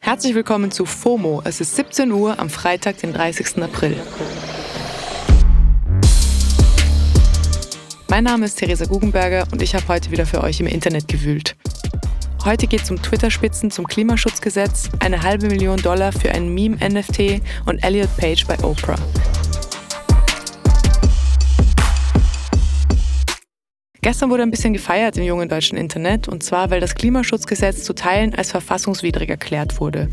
Herzlich willkommen zu FOMO. Es ist 17 Uhr am Freitag, den 30. April. Mein Name ist Theresa Guggenberger und ich habe heute wieder für euch im Internet gewühlt. Heute geht es um Twitter-Spitzen zum Klimaschutzgesetz, eine halbe Million Dollar für ein Meme-NFT und Elliot Page bei Oprah. Gestern wurde ein bisschen gefeiert im jungen deutschen Internet, und zwar, weil das Klimaschutzgesetz zu Teilen als verfassungswidrig erklärt wurde.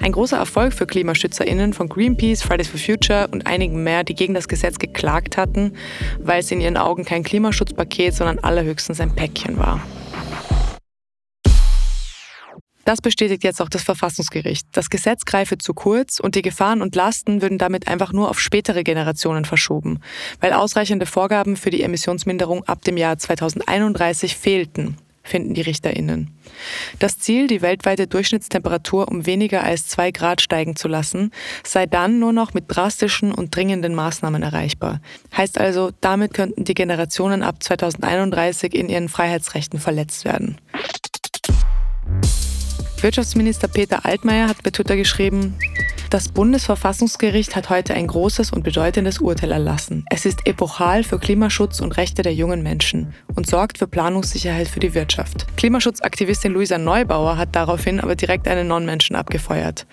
Ein großer Erfolg für KlimaschützerInnen von Greenpeace, Fridays for Future und einigen mehr, die gegen das Gesetz geklagt hatten, weil es in ihren Augen kein Klimaschutzpaket, sondern allerhöchstens ein Päckchen war. Das bestätigt jetzt auch das Verfassungsgericht. Das Gesetz greife zu kurz und die Gefahren und Lasten würden damit einfach nur auf spätere Generationen verschoben, weil ausreichende Vorgaben für die Emissionsminderung ab dem Jahr 2031 fehlten, finden die Richterinnen. Das Ziel, die weltweite Durchschnittstemperatur um weniger als zwei Grad steigen zu lassen, sei dann nur noch mit drastischen und dringenden Maßnahmen erreichbar. Heißt also, damit könnten die Generationen ab 2031 in ihren Freiheitsrechten verletzt werden. Wirtschaftsminister Peter Altmaier hat bei Twitter geschrieben, das Bundesverfassungsgericht hat heute ein großes und bedeutendes Urteil erlassen. Es ist epochal für Klimaschutz und Rechte der jungen Menschen und sorgt für Planungssicherheit für die Wirtschaft. Klimaschutzaktivistin Luisa Neubauer hat daraufhin aber direkt einen Non-Menschen abgefeuert.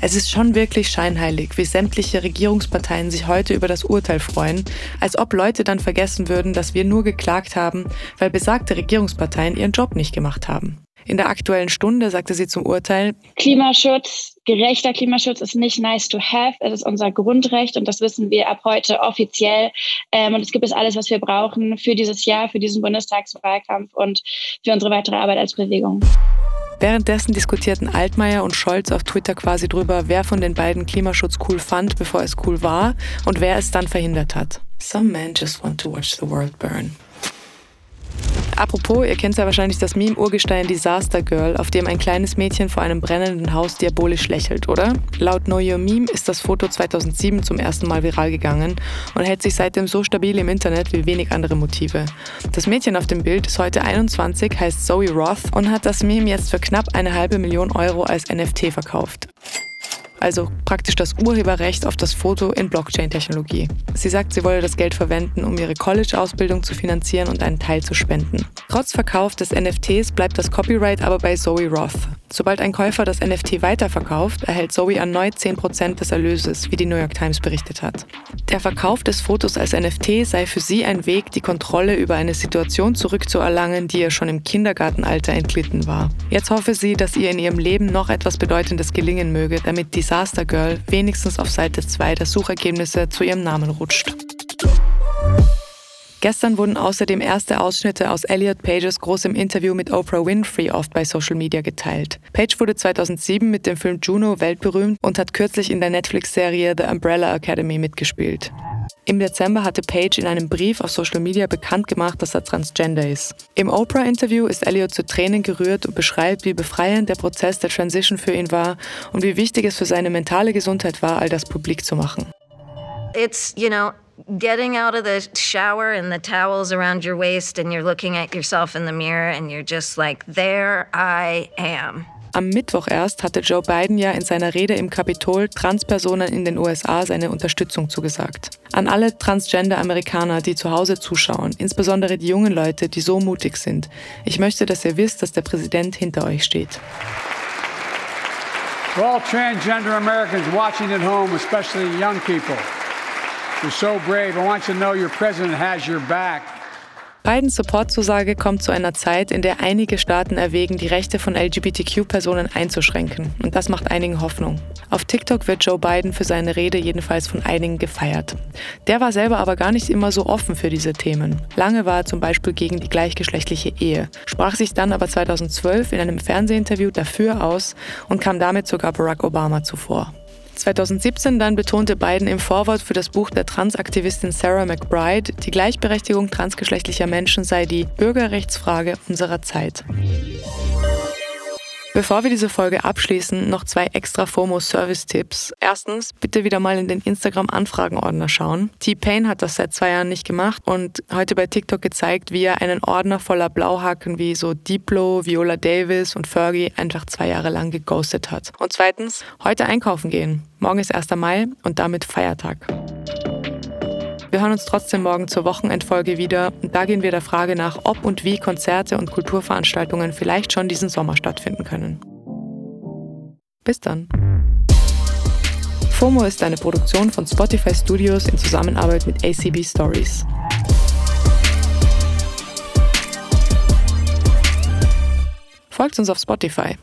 Es ist schon wirklich scheinheilig, wie sämtliche Regierungsparteien sich heute über das Urteil freuen, als ob Leute dann vergessen würden, dass wir nur geklagt haben, weil besagte Regierungsparteien ihren Job nicht gemacht haben. In der aktuellen Stunde sagte sie zum Urteil, Klimaschutz, gerechter Klimaschutz ist nicht nice to have, es ist unser Grundrecht und das wissen wir ab heute offiziell. Ähm, und es gibt es alles, was wir brauchen für dieses Jahr, für diesen Bundestagswahlkampf und für unsere weitere Arbeit als Bewegung. Währenddessen diskutierten Altmaier und Scholz auf Twitter quasi drüber, wer von den beiden Klimaschutz cool fand, bevor es cool war und wer es dann verhindert hat. Some men just want to watch the world burn. Apropos, ihr kennt ja wahrscheinlich das Meme-Urgestein Disaster Girl, auf dem ein kleines Mädchen vor einem brennenden Haus diabolisch lächelt, oder? Laut Know Your Meme ist das Foto 2007 zum ersten Mal viral gegangen und hält sich seitdem so stabil im Internet wie wenig andere Motive. Das Mädchen auf dem Bild ist heute 21, heißt Zoe Roth und hat das Meme jetzt für knapp eine halbe Million Euro als NFT verkauft also praktisch das Urheberrecht auf das Foto in Blockchain-Technologie. Sie sagt, sie wolle das Geld verwenden, um ihre College-Ausbildung zu finanzieren und einen Teil zu spenden. Trotz Verkauf des NFTs bleibt das Copyright aber bei Zoe Roth. Sobald ein Käufer das NFT weiterverkauft, erhält Zoe erneut 10% des Erlöses, wie die New York Times berichtet hat. Der Verkauf des Fotos als NFT sei für sie ein Weg, die Kontrolle über eine Situation zurückzuerlangen, die ihr schon im Kindergartenalter entglitten war. Jetzt hoffe sie, dass ihr in ihrem Leben noch etwas Bedeutendes gelingen möge, damit Disaster Girl wenigstens auf Seite 2 der Suchergebnisse zu ihrem Namen rutscht. Gestern wurden außerdem erste Ausschnitte aus Elliot Pages großem Interview mit Oprah Winfrey oft bei Social Media geteilt. Page wurde 2007 mit dem Film Juno weltberühmt und hat kürzlich in der Netflix-Serie The Umbrella Academy mitgespielt. Im Dezember hatte Page in einem Brief auf Social Media bekannt gemacht, dass er transgender ist. Im Oprah-Interview ist Elliot zu Tränen gerührt und beschreibt, wie befreiend der Prozess der Transition für ihn war und wie wichtig es für seine mentale Gesundheit war, all das publik zu machen. It's, you know, getting out of the shower and the towels around your waist and you're looking at yourself in the mirror and you're just like, there I am. Am Mittwoch erst hatte Joe Biden ja in seiner Rede im Kapitol Transpersonen in den USA seine Unterstützung zugesagt. An alle Transgender-Amerikaner, die zu Hause zuschauen, insbesondere die jungen Leute, die so mutig sind. Ich möchte, dass ihr wisst, dass der Präsident hinter euch steht. For all transgender Americans watching at home, especially young people, Bidens Supportzusage kommt zu einer Zeit, in der einige Staaten erwägen, die Rechte von LGBTQ-Personen einzuschränken. Und das macht einigen Hoffnung. Auf TikTok wird Joe Biden für seine Rede jedenfalls von einigen gefeiert. Der war selber aber gar nicht immer so offen für diese Themen. Lange war er zum Beispiel gegen die gleichgeschlechtliche Ehe, sprach sich dann aber 2012 in einem Fernsehinterview dafür aus und kam damit sogar Barack Obama zuvor. 2017 dann betonte Biden im Vorwort für das Buch der Transaktivistin Sarah McBride, die Gleichberechtigung transgeschlechtlicher Menschen sei die Bürgerrechtsfrage unserer Zeit. Bevor wir diese Folge abschließen, noch zwei extra FOMO-Service-Tipps. Erstens, bitte wieder mal in den Instagram-Anfragen-Ordner schauen. T-Pain hat das seit zwei Jahren nicht gemacht und heute bei TikTok gezeigt, wie er einen Ordner voller Blauhaken wie so Diplo, Viola Davis und Fergie einfach zwei Jahre lang geghostet hat. Und zweitens, heute einkaufen gehen. Morgen ist 1. Mai und damit Feiertag. Wir hören uns trotzdem morgen zur Wochenendfolge wieder. Und da gehen wir der Frage nach, ob und wie Konzerte und Kulturveranstaltungen vielleicht schon diesen Sommer stattfinden können. Bis dann. FOMO ist eine Produktion von Spotify Studios in Zusammenarbeit mit ACB Stories. Folgt uns auf Spotify.